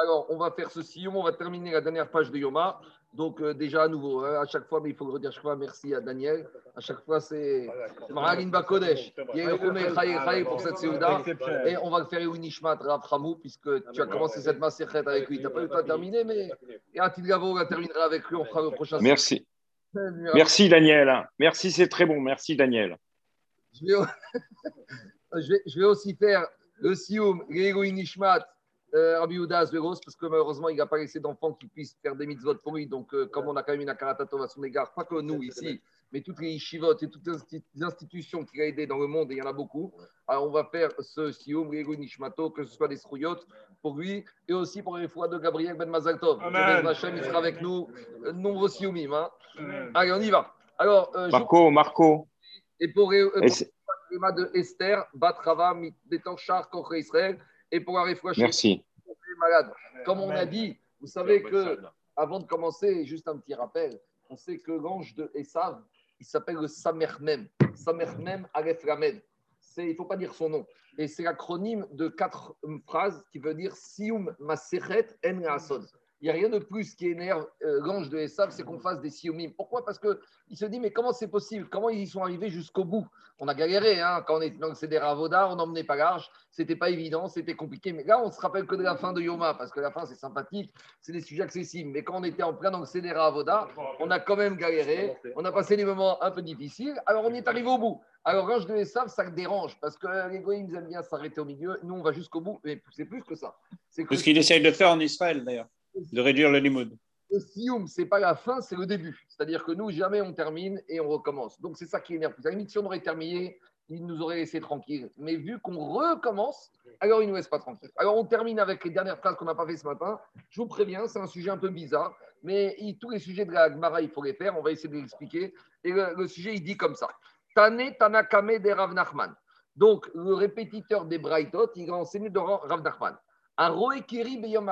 Alors, on va faire ceci. On va terminer la dernière page de Yoma. Donc, euh, déjà, à nouveau, hein, à chaque fois, mais il faut le redire à chaque fois, merci à Daniel. À chaque fois, c'est Maralin Bakodesh. Pour cette Séouda. Et on va le faire Nishmat Rav Hamou, puisque tu as commencé cette massacre avec lui. Tu n'as pas eu le temps de terminer, mais et Atil Gavo, on terminera avec lui. On fera le prochain. Merci. Merci, Daniel. Merci, c'est très bon. Merci, Daniel. Je vais, je aussi faire le Sioum, Légoï Nishmat. Euh, Rabbi parce que malheureusement, il n'a pas laissé d'enfants qui puissent faire des mitzvot pour lui. Donc, euh, comme on a quand même une akaratatov à son égard, pas que nous ici, mais toutes les yeshivot et toutes les institutions qu'il a aidées dans le monde, et il y en a beaucoup. Alors, on va faire ce Sioum, Nishmato, que ce soit des Srouyot pour lui, et aussi pour les fois de Gabriel Ben Mazaltov. Hachem, il sera avec nous, euh, nombreux Sioumim. Hein. Allez, on y va. Alors, Marco, Marco. Et pour, et pour, de Esther, Batrava, Betanchar, Koche Israël, et pour la Merci. malade. Comme on a dit, vous savez que, avant de commencer, juste un petit rappel, on sait que l'ange de Esav, il s'appelle le Samermem. Samermem Aleph Ramed. Il ne faut pas dire son nom. Et c'est l'acronyme de quatre phrases qui veut dire Sium Masechet En il n'y a rien de plus qui énerve euh, l'ange de Esav, c'est qu'on fasse des siomim. Pourquoi? Parce qu'il se dit, mais comment c'est possible? Comment ils y sont arrivés jusqu'au bout? On a galéré, hein, quand on était dans le CDR Avoda, on n'emmenait pas large, c'était pas évident, c'était compliqué. Mais là, on se rappelle que de la fin de Yoma, parce que la fin, c'est sympathique, c'est des sujets accessibles. Mais quand on était en plein dans le CDR Avoda, on a quand même galéré, on a passé des moments un peu difficiles, alors on est arrivé au bout. Alors, l'ange de Esav, ça dérange, parce que les ils aiment bien s'arrêter au milieu. Nous, on va jusqu'au bout, mais c'est plus que ça. C'est ce qu'il essaye de faire en Israël, d'ailleurs de réduire le limoud. Le sioum, ce n'est pas la fin, c'est le début. C'est-à-dire que nous, jamais on termine et on recommence. Donc, c'est ça qui énerve. À la limite, si on aurait terminé, il nous aurait laissé tranquille. Mais vu qu'on recommence, alors il ne nous laisse pas tranquille. Alors, on termine avec les dernières phrases qu'on n'a pas fait ce matin. Je vous préviens, c'est un sujet un peu bizarre, mais tous les sujets de la Gemara, il faut les faire. On va essayer de l'expliquer. Et le, sujet, il dit comme ça Tane Tanakame de Rav Nachman. Donc, le répétiteur des Braithot, il a enseigné de Rav Nachman. Un roekeri beyom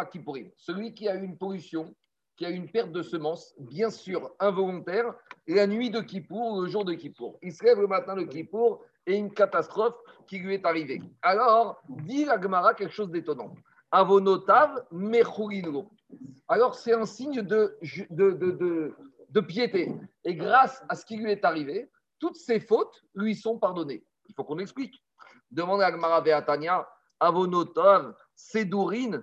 celui qui a une pollution, qui a une perte de semences, bien sûr involontaire, la nuit de Kippour, le jour de Kippour. Il se lève le matin de Kippour et une catastrophe qui lui est arrivée. Alors, dit la Gemara quelque chose d'étonnant. Avonotav mechourinlo. Alors, c'est un signe de, de, de, piété. Et grâce à ce qui lui est arrivé, toutes ses fautes lui sont pardonnées. Il faut qu'on explique. Demande à Gemara Beatania, Avonotav Sédourine,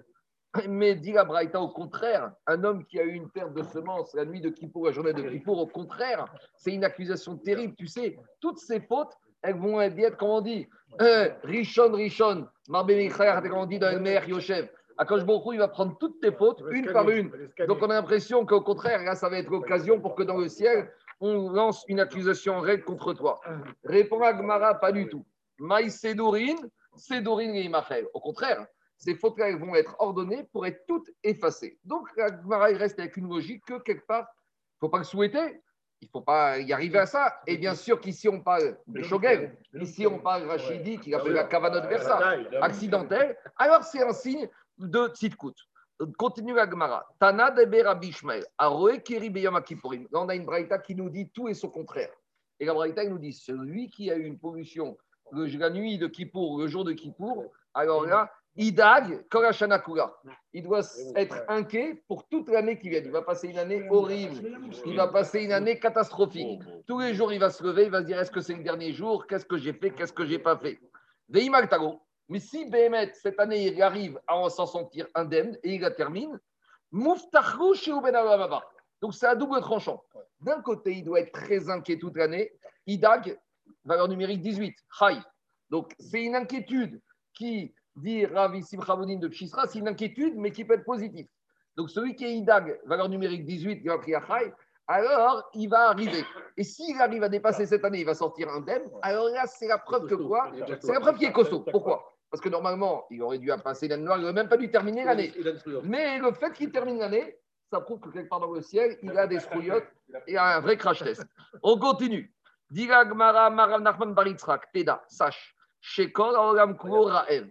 mais dit la Braïta au contraire, un homme qui a eu une perte de semences la nuit de Kippour, la journée de Kippour, au contraire, c'est une accusation terrible. Tu sais, toutes ces fautes, elles vont être, comment on dit, euh, Rishon, Rishon, Marbe comme on dit dans le Mer Yoshev. Akash il va prendre toutes tes fautes, une par une. Donc on a l'impression qu'au contraire, là, ça va être l'occasion pour que dans le ciel, on lance une accusation en règle contre toi. Répond Agmara, pas du tout. Maï Sédourine, Sédourine et Au contraire, ces fautes-là vont être ordonnées pour être toutes effacées. Donc, la Gemara reste avec une logique que quelque part, il ne faut pas le souhaiter, il ne faut pas y arriver à ça. Et bien sûr qu'ici, on parle de Shogel, ici, on parle de Rachidi qui a fait la cavanote versa, accidentelle, alors c'est un signe de Tzidkut. Continue la Gemara. Tana de Rabbi Ishmael, Keri Là, on a une braïta qui nous dit tout et son contraire. Et la braïta nous dit celui qui a eu une pollution la nuit de Kippour, le jour de Kippour, alors là, Idag Korashanakura. Il doit être inquiet pour toute l'année qui vient. Il va passer une année horrible. Il va passer une année catastrophique. Tous les jours, il va se lever, il va se dire est-ce que c'est le dernier jour? Qu'est-ce que j'ai fait? Qu'est-ce que j'ai pas fait? Mais si Béhémet, cette année, il arrive à s'en sentir indemne et il la termine, donc c'est un double tranchant. D'un côté, il doit être très inquiet toute l'année. Idag, valeur numérique 18, high. Donc c'est une inquiétude qui dit Ravi Simchavodin de Pshisra, c'est une inquiétude, mais qui peut être positive. Donc celui qui est IDAG, valeur numérique 18, qui va prier alors il va arriver. Et s'il arrive à dépasser cette année, il va sortir thème. Alors là, c'est la preuve que quoi? C'est la preuve qu'il est costaud. Pourquoi? Parce que normalement, il aurait dû passer l'année noire, il n'aurait même pas dû terminer l'année. Mais le fait qu'il termine l'année, ça prouve que quelque part dans le ciel, il a des strouillottes et un vrai crash test. On continue. Diga Gmara Marav Nachman Baritzrak, Teda, sache, Shekol Kuro Raev.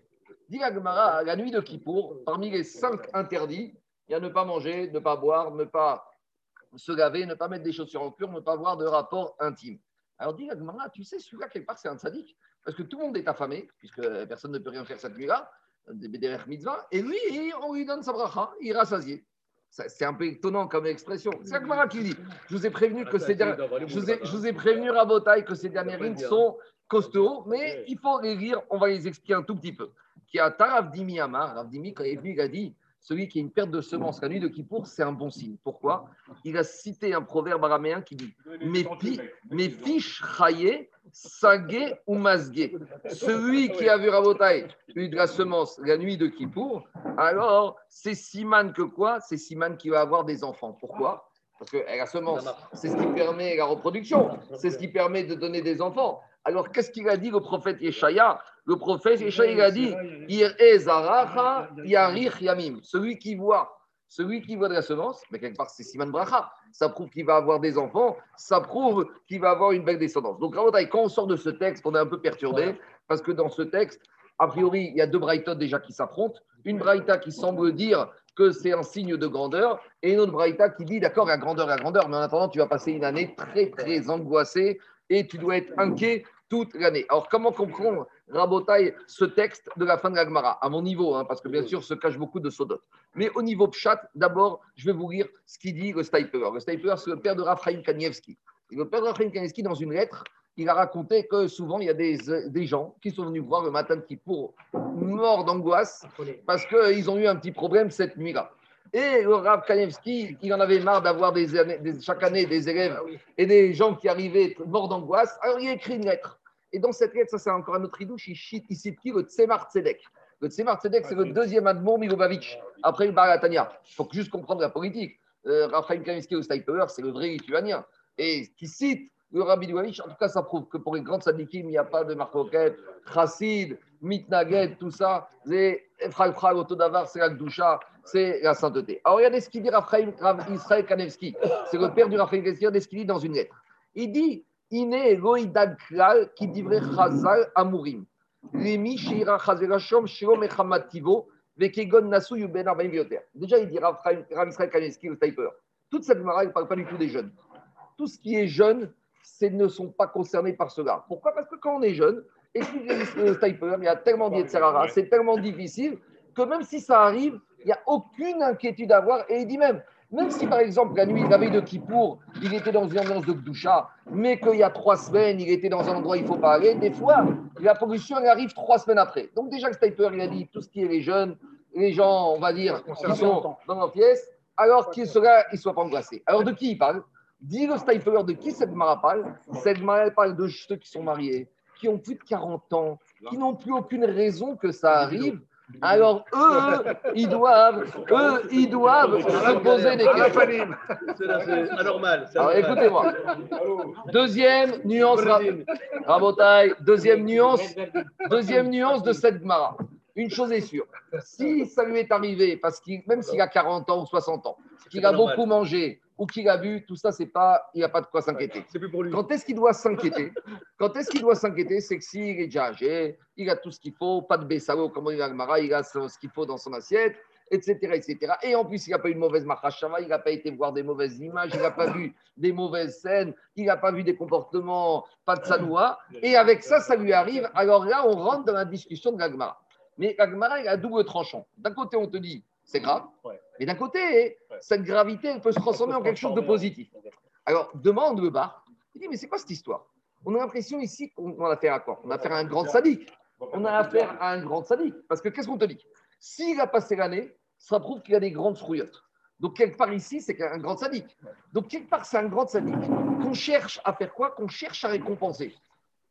Dit la la nuit de Kippour, parmi les cinq interdits, il y a ne pas manger, ne pas boire, ne pas se laver, ne pas mettre des chaussures impures, ne pas avoir de rapport intime. Alors dit la tu sais, celui-là, quelque part, c'est un sadique, parce que tout le monde est affamé, puisque personne ne peut rien faire cette nuit-là. des Mitzvah, et lui, on lui donne sa bracha, il rassasié. C'est un peu étonnant comme expression. C'est Agmara qui dit. Je vous ai prévenu que ces dernières, je vous ai, je vous ai prévenu Rabotaille que ces dernières lignes sont costauds, mais il faut les lire. On va les expliquer un tout petit peu. Qui a Taravdimi Amar, Ravdimi quand il est venu, il a dit celui qui a une perte de semence la nuit de Kippour, c'est un bon signe. Pourquoi? Il a cité un proverbe araméen qui dit Mes fiches sagé ou masgué. Celui qui a vu Rabotai eu de la semence la nuit de Kippour, alors c'est Siman que quoi? C'est Siman qui va avoir des enfants. Pourquoi? Parce que la semence, c'est ce qui permet la reproduction, c'est ce qui permet de donner des enfants. Alors qu'est-ce qu'il a dit le prophète Yeshaya? Le prophète il a dit Yamim. Celui qui voit, celui qui voit de la semence, mais quelque part c'est Siman Bracha, ça prouve qu'il va avoir des enfants, ça prouve qu'il va avoir une belle descendance. Donc quand on sort de ce texte, on est un peu perturbé, parce que dans ce texte, a priori, il y a deux Braïtas déjà qui s'affrontent. Une Braïta qui semble dire que c'est un signe de grandeur, et une autre Braïta qui dit d'accord, la grandeur, la grandeur, mais en attendant, tu vas passer une année très, très angoissée et tu dois être inquiet toute l'année. Alors, comment comprendre rabotaille ce texte de la fin de l'Agmara, à mon niveau, hein, parce que bien sûr, se cache beaucoup de Sodot. Mais au niveau Pshat, d'abord, je vais vous lire ce qu'il dit le Steiper. Le Steiper, c'est le père de Raphaël Kanievski. le père de Raphaël Kanievski, dans une lettre, il a raconté que souvent, il y a des, des gens qui sont venus voir le matin qui pour morts d'angoisse parce qu'ils ont eu un petit problème cette nuit-là. Et le Rav Kanievski, il en avait marre d'avoir des, chaque année des élèves et des gens qui arrivaient morts d'angoisse. Alors, il a écrit une lettre. Et dans cette lettre, ça c'est encore un autre idouche, il cite ici le Tzemar Tzedek. Le Tzemar Tzedek, c'est le deuxième admour Milovavitch, après le Baratania. Il faut juste comprendre la politique. Euh, Raphaël Kaminsky au Steiper, c'est le vrai lituanien. Et qui cite le Rabbi Milovavitch, en tout cas, ça prouve que pour les grandes sadikim, il n'y a pas de marcoquette, chassid, mitnaged, tout ça. C'est Efraïm Frag, Otodavar, c'est la Gdusha, c'est la sainteté. Alors regardez ce qu'il dit Raphaël Israël Kanevski. C'est le père du Raphaël Kanevski, regardez ce qu'il dit dans une lettre. Il dit Eloïdag Klal qui divrait Chazal Shiro Mechamativo Vekegon Nasu Yuben Arbaim Vioter. Déjà, il dit Rav Israël Kaneski, le Sniper. Toute cette mara, il ne parle pas du tout des jeunes. Tout ce qui est jeune, ne sont pas concernés par cela. Pourquoi? Parce que quand on est jeune, et le Sniper, il y a tellement d'Yetzerara, c'est tellement difficile que même si ça arrive, il n'y a aucune inquiétude à avoir. Et il dit même, même si, par exemple, la nuit, la veille de Kippour, il était dans une ambiance de Gdoucha, mais qu'il y a trois semaines, il était dans un endroit où il ne faut pas aller, des fois, la pollution elle arrive trois semaines après. Donc, déjà, le Stiper, il a dit tout ce qui est les jeunes, les gens, on va dire, qui sont dans leur pièce, alors qu'ils ne soient pas angoissés. Alors, de qui il parle? Dit le Stiper, de qui cette Mara parle? Cette Mara parle de ceux qui sont mariés, qui ont plus de 40 ans, qui n'ont plus aucune raison que ça arrive alors eux, ils doivent, eux, ils doivent se poser des questions. C'est anormal. Alors écoutez-moi. Deuxième nuance, deuxième nuance, deuxième nuance de cette mara. Une chose est sûre, si ça lui est arrivé, parce qu'il, même s'il a 40 ans ou 60 ans, qu'il a beaucoup mangé, ou qu'il a bu, tout ça, c'est pas, il n'y a pas de quoi s'inquiéter. Quand est-ce qu'il doit s'inquiéter? Quand est-ce qu'il doit s'inquiéter? C'est que s'il est déjà âgé, il a tout ce qu'il faut, pas de bessalo, comme a le mara, il a ce qu'il faut dans son assiette, etc., etc. Et en plus, il n'a pas eu de mauvaise machashava, il n'a pas été voir des mauvaises images, il n'a pas vu des mauvaises scènes, il n'a pas vu des comportements pas de sanoua. Et avec ça, ça lui arrive. Alors là, on rentre dans la discussion de l'agmara. Mais l'agmara, il a double tranchant. D'un côté, on te dit, c'est grave. Mais d'un côté, cette gravité, elle peut se transformer en quelque chose de positif. Alors, demande le bar. Il dit, mais c'est quoi cette histoire? On a l'impression ici qu'on a affaire à quoi? On a affaire à un grand sadique. On a affaire à un grand sadique. Parce que qu'est-ce qu'on te dit? S'il a passé l'année, ça prouve qu'il a des grandes frouillottes. Donc, quelque part ici, c'est un grand sadique. Donc, quelque part, c'est un grand sadique qu'on cherche à faire quoi? Qu'on cherche à récompenser.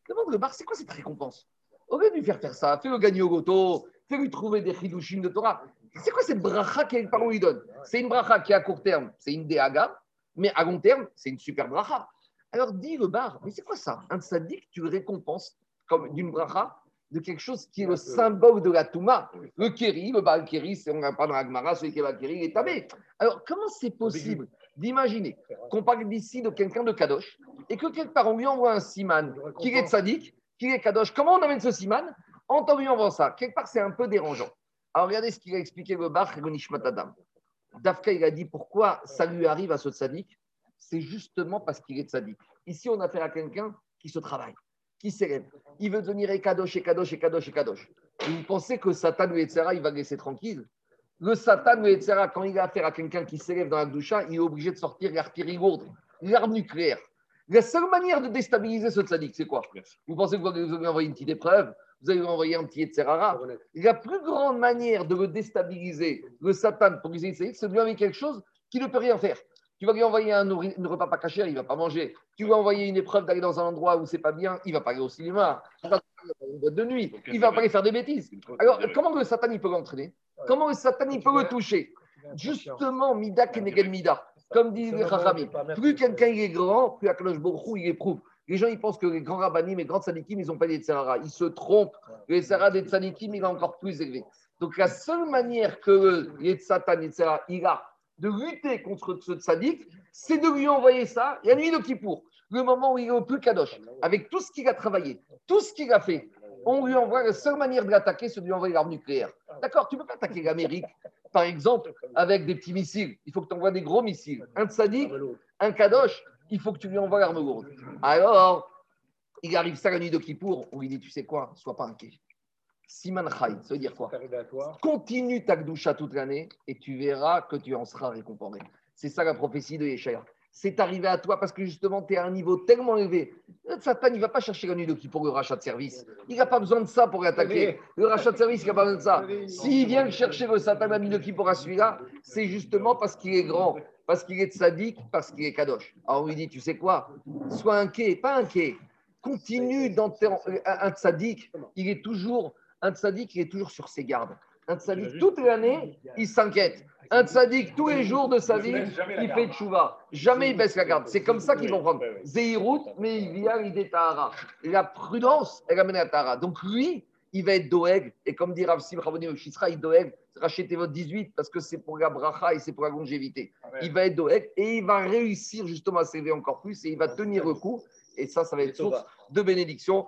Demande le bar, c'est quoi cette récompense? Au lieu de lui faire faire ça, fais-le gagner au goto, fais-lui trouver des chidushim de Torah. C'est quoi cette bracha qu'il lui donne? C'est une bracha qui, à court terme, c'est une déhaga, mais à long terme, c'est une super bracha. Alors dis le bar, mais c'est quoi ça? Un tzaddik, tu le récompenses comme d'une bracha de quelque chose qui est le symbole de la Touma. Le Kéri, le Baal Kéri, c'est, on pas dans la Gemara, celui qui est Kéri, il est tabé. Alors comment c'est possible d'imaginer qu'on parle d'ici de quelqu'un de Kadosh et que quelque part on lui envoie un siman qui est tzaddik, qui est Kadosh? Comment on amène ce siman? En lui ça. Quelque part c'est un peu dérangeant. Alors regardez ce qu'il a expliqué le Bach et le Nishmatadam. Dafka, il a dit pourquoi ça lui arrive à ce tzaddik C'est justement parce qu'il est tzaddik. Ici, on a affaire à quelqu'un qui se travaille, qui s'élève. Il veut devenir Ekadosh, Ekadosh, Ekadosh, Ekadosh. vous pensez que Satan ou Etc., il va laisser tranquille? Le Satan ou Etc., quand il a affaire à quelqu'un qui s'élève dans la doucha, il est obligé de sortir l'artillerie lourde, l'arme nucléaire. La seule manière de déstabiliser ce tzaddik, c'est quoi? Vous pensez que vous allez lui envoyer une petite épreuve? Vous allez lui envoyer un petit etc. La plus grande manière de le déstabiliser, le Satan, pour lui c'est de lui envoyer quelque chose qui ne peut rien faire. Tu vas lui envoyer un, repas pas caché, il ne va pas manger. Tu vas envoyer une épreuve d'aller dans un endroit où c'est pas bien, il ne va pas aller au cinéma. Il va boîte de nuit. Il ne va pas aller faire des bêtises. Alors, comment le Satan il peut l'entraîner? Comment le Satan il peut le toucher? Justement, Mida Kenegel Mida. Comme dit les Chachamim, plus quelqu'un est grand, plus Aklosh Borchou il éprouve. Les gens ils pensent que les grands rabbinim et grands tzadikim, ils n'ont pas des tzara. Ils se trompent. Le tzara des tzadikim, il est encore plus élevé. Donc la seule manière que les Satan et il a de lutter contre ce tzaddik, c'est de lui envoyer ça, la nuit de Kippour, le moment où il est au plus kadosh, avec tout ce qu'il a travaillé, tout ce qu'il a fait. On lui envoie la seule manière de l'attaquer, c'est de lui envoyer l'arme nucléaire. D'accord Tu ne peux pas attaquer l'Amérique, par exemple, avec des petits missiles. Il faut que tu envoies des gros missiles. Un tzaddik, un kadosh, il faut que tu lui envoies l'arme lourde. Alors, il arrive ça la nuit de Kippour, on lui dit Tu sais quoi Sois pas inquiet. Siman Chai, ça veut dire quoi Continue ta Gdusha toute l'année et tu verras que tu en seras récompensé. C'est ça la prophétie de Yeshaya. C'est arrivé à toi parce que justement, tu es à un niveau tellement élevé. Satan, il ne va pas chercher la nuit de pour le rachat de service. Il n'a pas besoin de ça pour l'attaquer. Le rachat de service, il n'a pas besoin de ça. S'il vient chercher le Satan la nuit de pour celui-là, c'est justement parce qu'il est grand, parce qu'il est sadique, parce qu'il est kadosh. Alors on lui dit, tu sais quoi? Sois inquiet, pas inquiet. Continue dans un sadique. Il est toujours un tzaddik, il est toujours sur ses gardes. Un tzaddik, toute l'année, il s'inquiète. Un tzaddik, tous les jours de sa vie, il fait tchouva. Jamais il baisse la garde. C'est comme ça qu'ils vont prendre. Zéhirout, mais il vient l'idée Tahara. La prudence, elle amène à Tahara. Donc lui, il va être doeg. Et comme dit Rav Sim au Shisra, il doeg. Rachetez votre 18 parce que c'est pour la bracha et c'est pour la longévité. Il va être doeg et il va réussir justement à s'élever encore plus et il va tenir le coup. Et ça, ça va être source de bénédiction.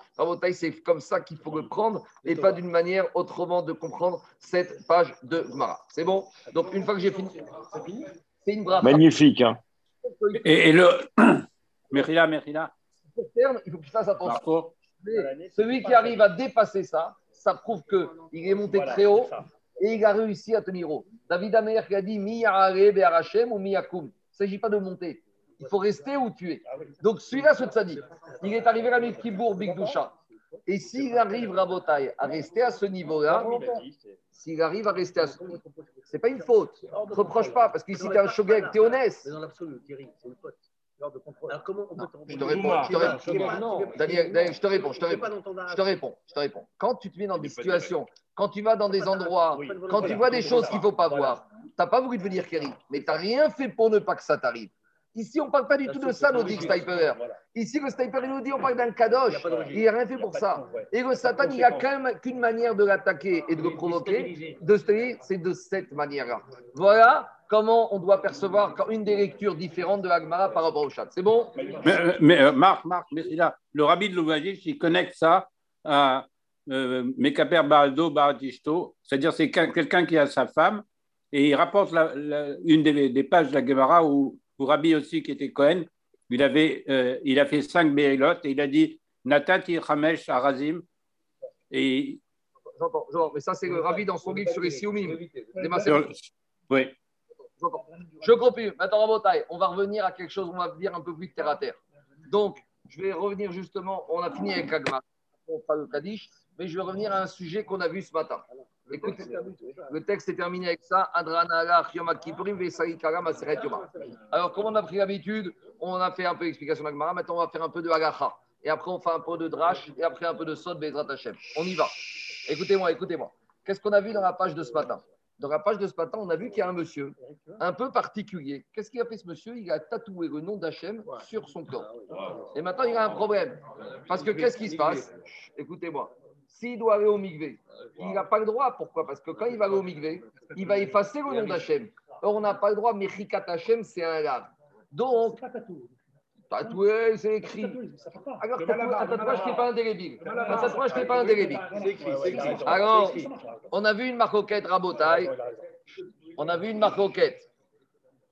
c'est comme ça qu'il faut le prendre et pas d'une manière autrement de comprendre cette page de Mara. C'est bon? Donc, une fois que j'ai fini, c'est une brave. Magnifique. Hein. Et, le. Merila, Merila. il faut qu'il fasse attention. Celui qui arrive à dépasser ça, ça prouve qu'il est monté très haut et il a réussi à tenir haut. David Amer qui a dit Mi ou Mi Il ne s'agit pas de monter. Il faut rester où tu es. Donc, celui-là, ce tzaddik, il est arrivé à la Kibour, Big Doucha. Et s'il arrive, Rabotai, à rester à ce niveau-là, s'il arrive à rester à ce niveau c'est pas une faute. Ne reproche pas, parce qu'ici, tu es un shogeg, tu es honnête. Mais dans l'absolu, Thierry, c'est une faute. Comment on peut je te réponds, je te réponds. Daniel, je te réponds, je te réponds. Je te réponds, je te réponds. Quand tu te mets dans des situations, quand tu vas dans des endroits, quand tu vois des choses qu'il ne faut pas voir, tu n'as pas voulu devenir Kerry, mais tu n'as rien fait pour ne pas que ça t'arrive. Ici, on ne parle pas du tout de ça, nous dit Stiper. Ici, le Stiper, il nous dit on parle d'un kadosh. Il n'a rien fait pour ça. Et le Satan, il n'y a qu'une manière de l'attaquer et de le provoquer. De c'est de cette manière-là. Voilà comment on doit percevoir une des lectures différentes de l'Agmara par rapport au chat. C'est bon? Mais, mais euh, Marc, Marc, mais là, le rabbi de Louvagie, il connecte ça à euh, Mekaper Baraldo Baratishto, c'est-à-dire c'est quelqu'un qui a sa femme, et il rapporte une des, pages de la Gemara où pour Rabbi aussi qui était Cohen, il, avait, euh, il a fait cinq Béhélotes et il a dit Natati Ramesh Arazim. Et... J'entends, j'entends, mais ça c'est le Rabbi dans son livre sur les Sioumim. Oui. Je continue. Maintenant, en on va revenir à quelque chose, on va dire un peu plus terre à terre. Donc, je vais revenir justement, on a fini avec Agma, on fera le Kaddish, mais je vais revenir à un sujet qu'on a vu ce matin. Écoutez, le texte est terminé avec ça. Alors, comme on a pris l'habitude, on a fait un peu d'explication d'Agmara. Maintenant, on va faire un peu de Hagacha. Et après, on fait un peu de Drash. Et après, un peu de Sod Bezrat Hashem. On y va. Écoutez-moi, écoutez-moi. Qu'est-ce qu'on a vu dans la page de ce matin? Dans la page de ce matin, on a vu qu'il y a un monsieur un peu particulier. Qu'est-ce qu'il a fait ce monsieur? Il a tatoué le nom d'Hachem sur son corps. Et maintenant, il a un problème. Parce que qu'est-ce qui se passe? Écoutez-moi. S'il doit aller au Migvé, il n'a pas le droit. Pourquoi? Parce que quand il va aller au Migvé, il va effacer le nom d'Hachem. Or, on n'a pas le droit. Mechikat Hachem, c'est un lave. Donc, tatoué, c'est écrit. Alors, un tatouage qui n'est pas indélébile. Un tatouage qui n'est pas indélébile. Alors, on a vu une marcoquette rabotaille. On a vu une marcoquette.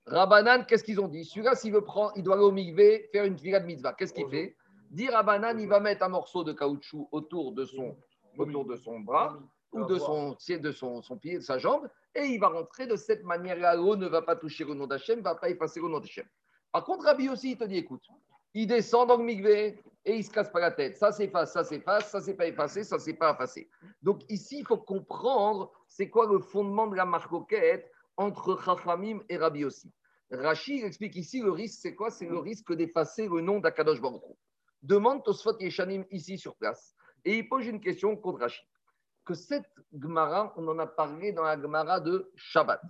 Rabanan, qu'est-ce qu'ils ont dit? Celui-là, s'il veut prendre, il doit aller au Migvé faire une fila de mitzvah. Qu'est-ce qu'il fait? Dit Rabanan, il va mettre un morceau de caoutchouc autour de son autour de son bras ou de son, de son, son pied, de sa jambe, et il va rentrer de cette manière-là. L'eau ne va pas toucher le nom d'Hachem, ne va pas effacer le nom d'Hachem. Par contre, Rabbi aussi, il te dit écoute, il descend dans le migvé et il se casse pas la tête. Ça s'efface, ça s'efface, ça c'est pas effacé, ça c'est pas effacé. Donc ici, il faut comprendre c'est quoi le fondement de la marcoquette entre Chachamim et Rabbi aussi. Rachid explique ici le risque, c'est quoi? C'est le risque d'effacer le nom d'Akadosh Baruch Demande Tosfot Yeshanim ici sur place. Et il pose une question contre Rachid. Que cette Gemara, on en a parlé dans la Gemara de Shabbat.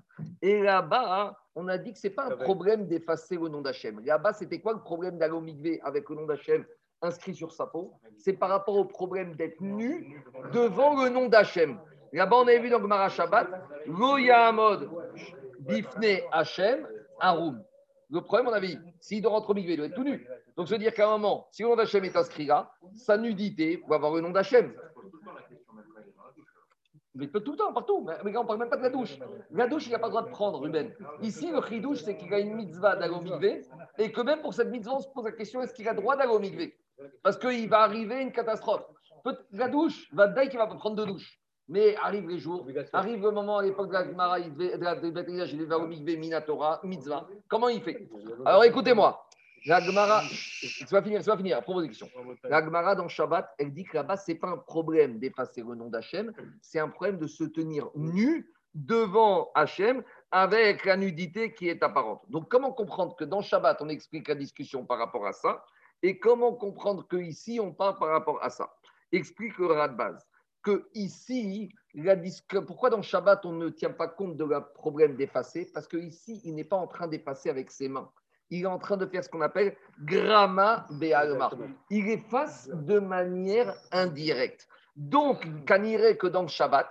Et là-bas, on a dit que ce n'est pas un problème d'effacer le nom d'Hachem. Là-bas, c'était quoi le problème d'aller avec le nom d'Hachem inscrit sur sa peau? C'est par rapport au problème d'être nu devant le nom d'Hachem. Là-bas, on avait vu dans Gemara Shabbat, Lo Yahamod Bifne Hachem Arum. Le problème, on avait dit, s'il doit rentrer au mikvé, il doit être tout nu. Donc, se dire qu'à un moment, si le nom d'Hachem est inscrit là, sa nudité va avoir le nom d'Hachem. Mais peut tout le temps, partout. Mais on ne parle même pas de la douche. La douche, il n'a pas le droit de prendre, Ruben. Ici, le chidouche, c'est qu'il a une mitzvah mikvé et que même pour cette mitzvah, on se pose la question est-ce qu'il a droit mikvé? Parce qu'il va arriver une catastrophe. La douche, va qu'il va pas prendre de douche. Mais arrive les jours, arrive le moment à l'époque de la Gemara, il devait, de la il devait au Minatora, mitzvah. Comment il fait? Alors écoutez-moi. La Gemara, ça va finir, ça va finir, propos des questions. La Gemara dans Shabbat, elle dit que là-bas, ce n'est pas un problème d'effacer le nom d'Hachem, c'est un problème de se tenir nu devant Hachem avec la nudité qui est apparente. Donc, comment comprendre que dans Shabbat, on explique la discussion par rapport à ça et comment comprendre qu'ici, on parle par rapport à ça? Explique le rat de base. Que ici, la pourquoi dans Shabbat, on ne tient pas compte de la problème d'effacer? Parce que ici, il n'est pas en train d'effacer avec ses mains il est en train de faire ce qu'on appelle gramma be'alma. Il efface de manière indirecte. Donc, irait que dans le Shabbat,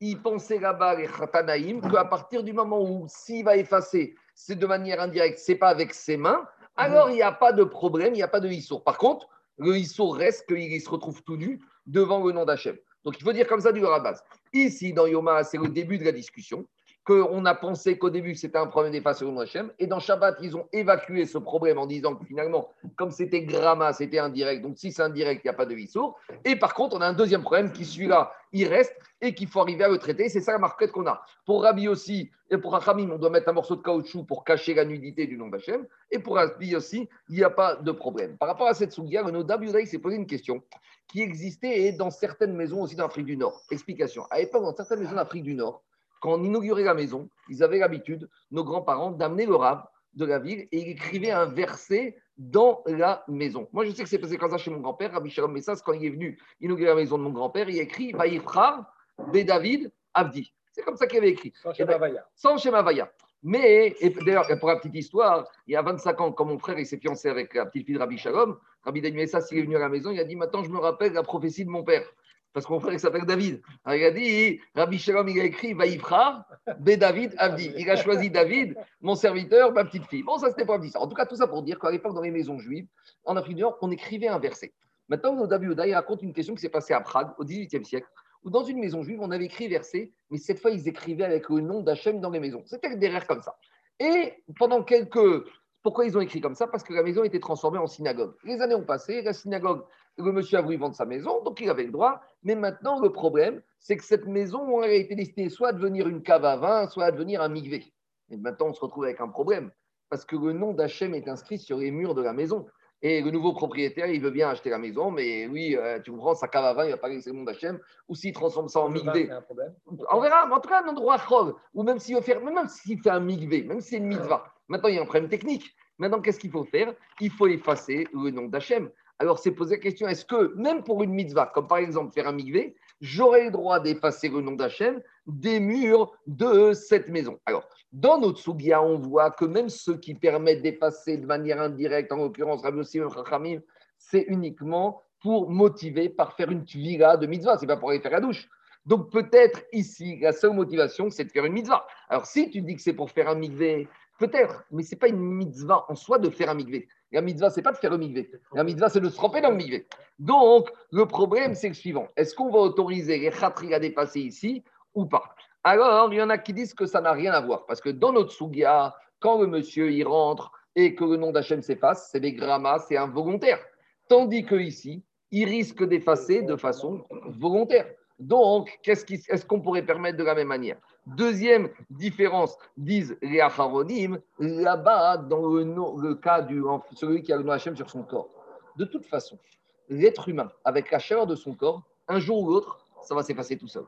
il pensait là-bas, les Khatanaïm, qu'à partir du moment où s'il va effacer, c'est de manière indirecte, c'est pas avec ses mains, alors il n'y a pas de problème, il n'y a pas de Issour. Par contre, le Issour reste qu'il se retrouve tout nu devant le nom d'Hachem. Donc il faut dire comme ça du base. Ici, dans Yoma, c'est le début de la discussion qu'on a pensé qu'au début c'était un problème d'effacer le Hachem, et dans Shabbat ils ont évacué ce problème en disant que finalement, comme c'était gramma, c'était indirect, donc si c'est indirect, il n'y a pas de vissour. Et par contre, on a un deuxième problème qui celui-là, il reste et qu'il faut arriver à le traiter. C'est ça la marquette qu'on a. Pour Rabbi aussi, et pour Rachamim, on doit mettre un morceau de caoutchouc pour cacher la nudité du nom d'Hachem. Et pour Rabbi aussi, il n'y a pas de problème. Par rapport à cette sougia, le Nodab s'est posé une question qui existait dans certaines maisons aussi d'Afrique du Nord. Explication. À l'époque, dans certaines maisons d'Afrique du Nord, quand on inaugurait la maison, ils avaient l'habitude, nos grands-parents, d'amener le rab de la ville et il écrivait un verset dans la maison. Moi, je sais que c'est passé comme ça chez mon grand-père, Rabbi Shalom Messas, quand il est venu inaugurer la maison de mon grand-père, il a écrit Vaïfrar de David Abdi. C'est comme ça qu'il avait écrit. Sans schéma Vaya. Sans schéma Vaya. Mais, d'ailleurs, pour la petite histoire, il y a 25 ans, quand mon frère s'est fiancé avec la petite fille de Rabbi Shalom, Rabbi Daniel Messas, il est venu à la maison, il a dit Maintenant, je me rappelle la prophétie de mon père parce qu'on frère s'appelle David. il a dit, Rabbi Shalom, il a écrit Vaïfra, Bé David, Abdi. Il a choisi David, mon serviteur, ma petite fille. Bon, ça, c'était pas dit ça. En tout cas, tout ça pour dire qu'à l'époque, dans les maisons juives, en Afrique du Nord, on écrivait un verset. Maintenant, David Oda, il raconte une question qui s'est passée à Prague, au XVIIIe siècle, où dans une maison juive, on avait écrit verset, mais cette fois, ils écrivaient avec le nom d'Hachem dans les maisons. C'était derrière comme ça. Et pendant quelques pourquoi ils ont écrit comme ça? Parce que la maison était transformée en synagogue. Les années ont passé, la synagogue, le monsieur a voulu vendre sa maison, donc il avait le droit. Mais maintenant, le problème, c'est que cette maison a été destinée soit à devenir une cave à vin, soit à devenir un migvé. Et maintenant, on se retrouve avec un problème, parce que le nom d'Hachem est inscrit sur les murs de la maison. Et le nouveau propriétaire, il veut bien acheter la maison, mais oui, euh, tu comprends, sa cave à vin, il va pas laisser le nom d'Hachem, ou s'il transforme ça en migvé. On verra, mais en tout cas, un endroit chol, ou même s'il veut faire, même s'il fait un migvé, même si c'est une mitzvah. Maintenant, il y a un problème technique. Maintenant, qu'est-ce qu'il faut faire? Il faut effacer le nom d'Hachem. Alors, c'est poser la question est-ce que, même pour une mitzvah, comme par exemple faire un migvé, j'aurai le droit d'effacer le nom d'Hachem des murs de cette maison? Alors, dans notre Sougia, on voit que même ceux qui permettent d'effacer de manière indirecte, en l'occurrence Rabbi Ossim c'est uniquement pour motiver par faire une tvira de mitzvah, c'est pas pour aller faire la douche. Donc peut-être ici, la seule motivation, c'est de faire une mitzvah. Alors si tu dis que c'est pour faire un migvé, Peut-être, mais ce n'est pas une mitzvah en soi de faire un migvé. La mitzvah, ce n'est pas de faire un migvé. La mitzvah, c'est de se tremper dans le migvé. Donc, le problème, c'est le suivant. Est-ce qu'on va autoriser les khatri à dépasser ici ou pas? Alors, il y en a qui disent que ça n'a rien à voir. Parce que dans notre sugia, quand le monsieur y rentre et que le nom d'Hachem s'efface, c'est des grammas, c'est involontaire. Tandis que ici, il risque d'effacer de façon volontaire. Donc, est-ce qu'on pourrait permettre de la même manière? Deuxième différence, disent les Acharonim, là-bas, dans le, nom- le cas du celui qui a le nom Hachem sur son corps. De toute façon, l'être humain, avec la chaleur de son corps, un jour ou l'autre, ça va s'effacer tout seul.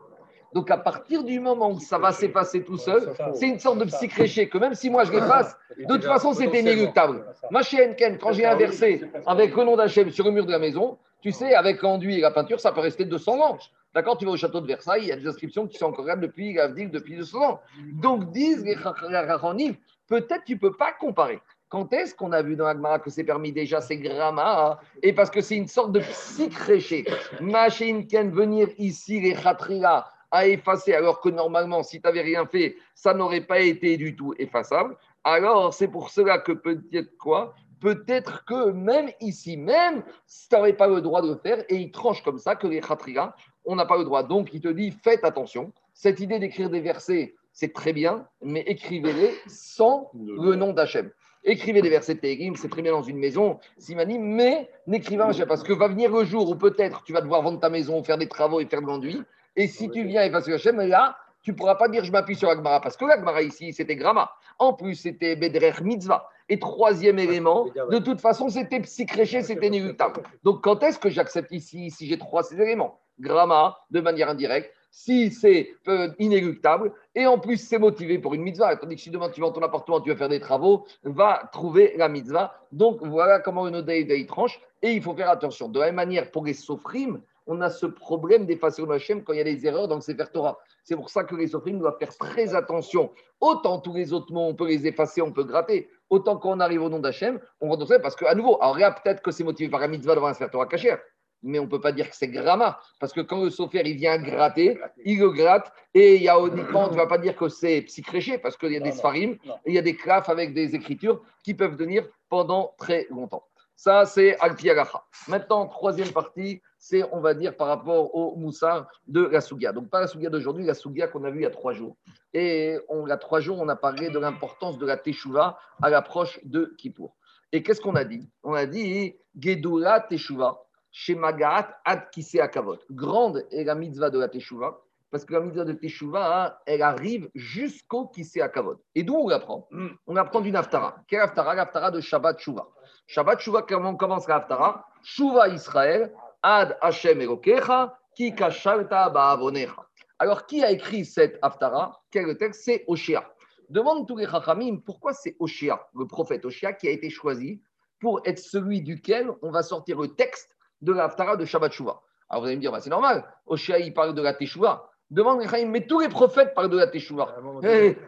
Donc, à partir du moment où ça va s'effacer tout seul, c'est une sorte de psychréché que même si moi je l'efface, de toute façon, c'était inéluctable. Moi, chez Henken, quand j'ai inversé avec le nom d'Hachem sur le mur de la maison, tu sais, avec l'enduit et la peinture, ça peut rester 200 ans. D'accord Tu vas au château de Versailles, il y a des inscriptions qui sont encore depuis, Avdil, depuis 200 ans. Donc, disent les Rachanim, peut-être tu ne peux pas comparer. Quand est-ce qu'on a vu dans Agmara que c'est permis déjà C'est gramma, et parce que c'est une sorte de psychréché. Machinken, venir ici, les Khatrila, à effacer, alors que normalement, si tu n'avais rien fait, ça n'aurait pas été du tout effaçable. Alors, c'est pour cela que peut-être quoi Peut-être que même ici, même si tu n'avais pas le droit de le faire, et il tranche comme ça que les khatriya, on n'a pas le droit. Donc, il te dit faites attention. Cette idée d'écrire des versets, c'est très bien, mais écrivez-les sans le nom d'Hachem. Écrivez des versets de Tehillim, c'est très bien dans une maison, Simani, mais n'écrivez pas parce que va venir le jour où peut-être tu vas devoir vendre ta maison, faire des travaux et faire de l'enduit. Et si tu viens effacer Hachem, là, tu ne pourras pas dire je m'appuie sur Agmara, parce que l'Agmara ici, c'était Gramma. En plus, c'était Bedrer Mitzvah. Et troisième élément, de toute façon, c'était psychréché, c'était inéluctable. Donc, quand est-ce que j'accepte ici, si j'ai trois ces éléments? Gramma, de manière indirecte, si c'est euh, inéluctable, et en plus c'est motivé pour une mitzvah, tandis que si demain tu vends ton appartement, tu vas faire des travaux, va trouver la mitzvah. Donc voilà comment une Odeï tranche, et il faut faire attention. De la même manière, pour les sofrim, on a ce problème d'effacer le Hachem quand il y a des erreurs dans le Sefer Torah. C'est pour ça que les sofrim doivent faire très attention. Autant tous les autres mots, on peut les effacer, on peut gratter. Autant quand on arrive au nom d'Hachem, on va danser parce qu'à nouveau, alors peut-être que c'est motivé par la mitzvah devant un Torah cachère mais on ne peut pas dire que c'est gramma, parce que quand le sophère il vient gratter, il le gratte, et il y a uniquement, tu ne vas pas dire que c'est psychréché, parce qu'il y a des sfarim, et il y a des clafs avec des écritures qui peuvent tenir pendant très longtemps. Ça, c'est Al-Piagacha. Maintenant, troisième partie, c'est, on va dire, par rapport au moussard de la. Donc, pas la Sougia d'aujourd'hui, la Sougia qu'on a vue il y a trois jours. Et on, il y a trois jours, on a parlé de l'importance de la Teshuvah à l'approche de Kippour. Et qu'est-ce qu'on a dit? On a dit Gedula Teshuvah chez Magaat ad Akavot. Grande est la mitzvah de la Teshuvah, parce que la mitzvah de Teshuvah, hein, elle arrive jusqu'au Kise Akavot. Et d'où on l'apprend? On apprend d'une Haftara. Quelle Haftara? L'Haftara de Shabbat Shuvah. Shabbat Shuvah, comment commence la Haftara? Shuvah Israël, ad Hashem Elokecha, ki kashalta ba'avonecha. Alors, qui a écrit cette Haftara? Quel est le texte? C'est Oshéa. Demande tous les Chachamim pourquoi c'est Oshéa, le prophète Oshéa, qui a été choisi pour être celui duquel on va sortir le texte de la de Shabbat Shuvah. Alors vous allez me dire, bah, c'est normal, Oshéa il parle de la Teshuvah. Demande mais tous les prophètes parlent de la Teshuvah. Eh,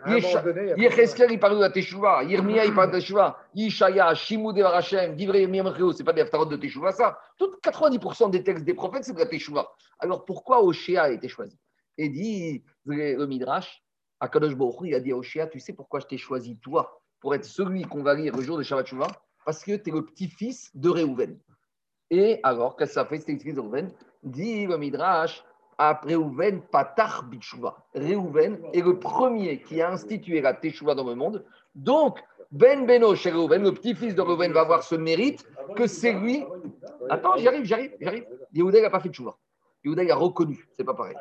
Yecheskel il parle de la Teshuvah, Yirmia il parle de la Teshuvah, Yishaya, Shimou Devar Hashem, Divrei Yirmiyah Mecheo, c'est pas des Haftarot de Teshuvah ça. Tout 90% des textes des prophètes c'est de la Teshuvah. Alors pourquoi Oshéa a été choisi? Et dit le Midrash, Akadosh Baruch il a dit à Oshéa, tu sais pourquoi je t'ai choisi toi pour être celui qu'on va lire le jour de Shabbat Shuvah Parce que tu es le petit-fils de Réhouven. Et alors, qu'est-ce que ça fait C'était écrit de Réhouven Dit le Midrash, Réhouven, Patach Bitshuva. Réhouven est le premier qui a institué la Teshuvah dans le monde. Donc, Ben Beno chez Réhouven, le petit-fils de Réhouven, va avoir ce mérite que c'est lui. Attends, j'y arrive, j'y arrive, j'y arrive. Yehuda n'a pas fait Teshuvah. Yehuda a reconnu, c'est pas pareil.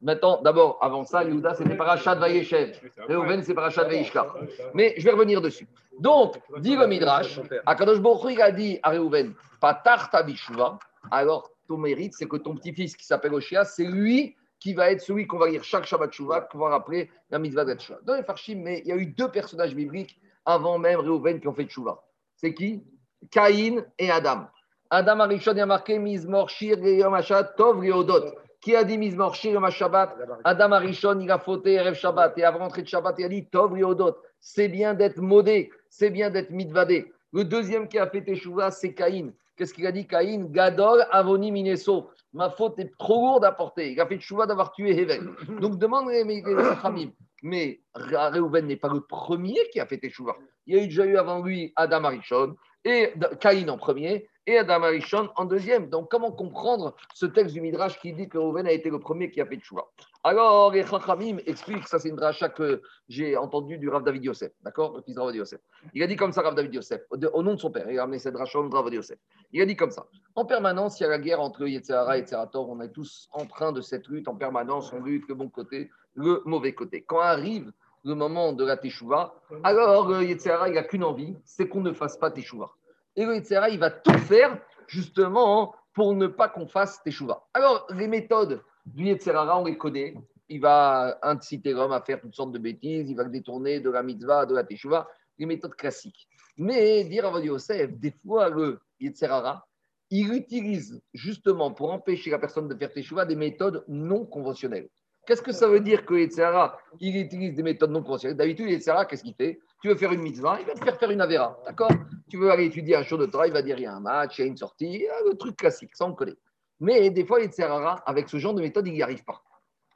Maintenant, d'abord, avant ça, Yehuda, c'était Parashat Vayeshev. Réhouven, c'est Parashat Vayishkar. Mais je vais revenir dessus. Donc, dit le Midrash, Akadosh Baruch a dit à Réhouven, Patach Tabishuva. Alors, ton mérite, c'est que ton petit-fils qui s'appelle Oshia, c'est lui qui va être celui qu'on va lire chaque Shabbat Shuvah, qu'on va rappeler la mitzvah de Shuvah. Dans les Farshim, mais il y a eu deux personnages bibliques avant même Réhouven qui ont fait Shuvah. C'est qui? Caïn et Adam. Adam Arishon a marqué Mizmor Shir Yom Hashat Tov Leodot. Qui a dit Mizmor Shir Yom Shabbat Adam Arishon, il a fauté Erev Shabbat. Et avant d'entrer de Shabbat, il a dit Tov Leodot. C'est bien d'être modé, c'est bien d'être mitvadé. Le deuxième qui a fait Teshuvah, c'est Caïn. Qu'est-ce qu'il a dit Caïn? Gadol Avoni Mineso. Ma faute est trop lourde à porter. Il a fait Teshuvah d'avoir tué Hevel. Donc demande les Chachamim. Mais Reuven n'est pas le premier qui a fait Teshuvah. Il y a déjà eu avant lui Adam Arishon et Caïn en premier. Et Adam Arishon en deuxième. Donc, comment comprendre ce texte du Midrash qui dit que Reuven a été le premier qui a fait choix Alors, les Chachamim expliquent, ça c'est une dracha que j'ai entendu du Rav David Yosef, d'accord? Le fils de Rav David Yosef. Il a dit comme ça, Rav David Yosef, au nom de son père. Il a amené cette dracha au nom de Rav David Yosef. Il a dit comme ça. En permanence, il y a la guerre entre Yetzirah et Yetzirator. On est tous en train de cette lutte en permanence. On lutte le bon côté, le mauvais côté. Quand arrive le moment de la Teshuvah, alors le Yetzirah, il n'a qu'une envie, c'est qu'on ne fasse pas Teshuvah. Et le Yetzirah, il va tout faire justement pour ne pas qu'on fasse Teshuvah. Alors, les méthodes du Yetzirah, on les connaît. Il va inciter l'homme à faire toutes sortes de bêtises, il va le détourner de la mitzvah, de la Teshuvah, les méthodes classiques. Mais, dire à Yosef, des fois, le Yetzirah, il utilise justement pour empêcher la personne de faire Teshuvah des méthodes non conventionnelles. Qu'est-ce que ça veut dire que Yetzirah, il utilise des méthodes non conventionnelles? D'habitude, Yetzirah, qu'est-ce qu'il fait? Tu veux faire une mitzvah, il va te faire faire une avera, d'accord? Tu veux aller étudier un jour de Torah, il va dire il y a un match, il y a une sortie, le truc classique, ça on connaît. Mais des fois, Yetzirah, avec ce genre de méthode, il n'y arrive pas.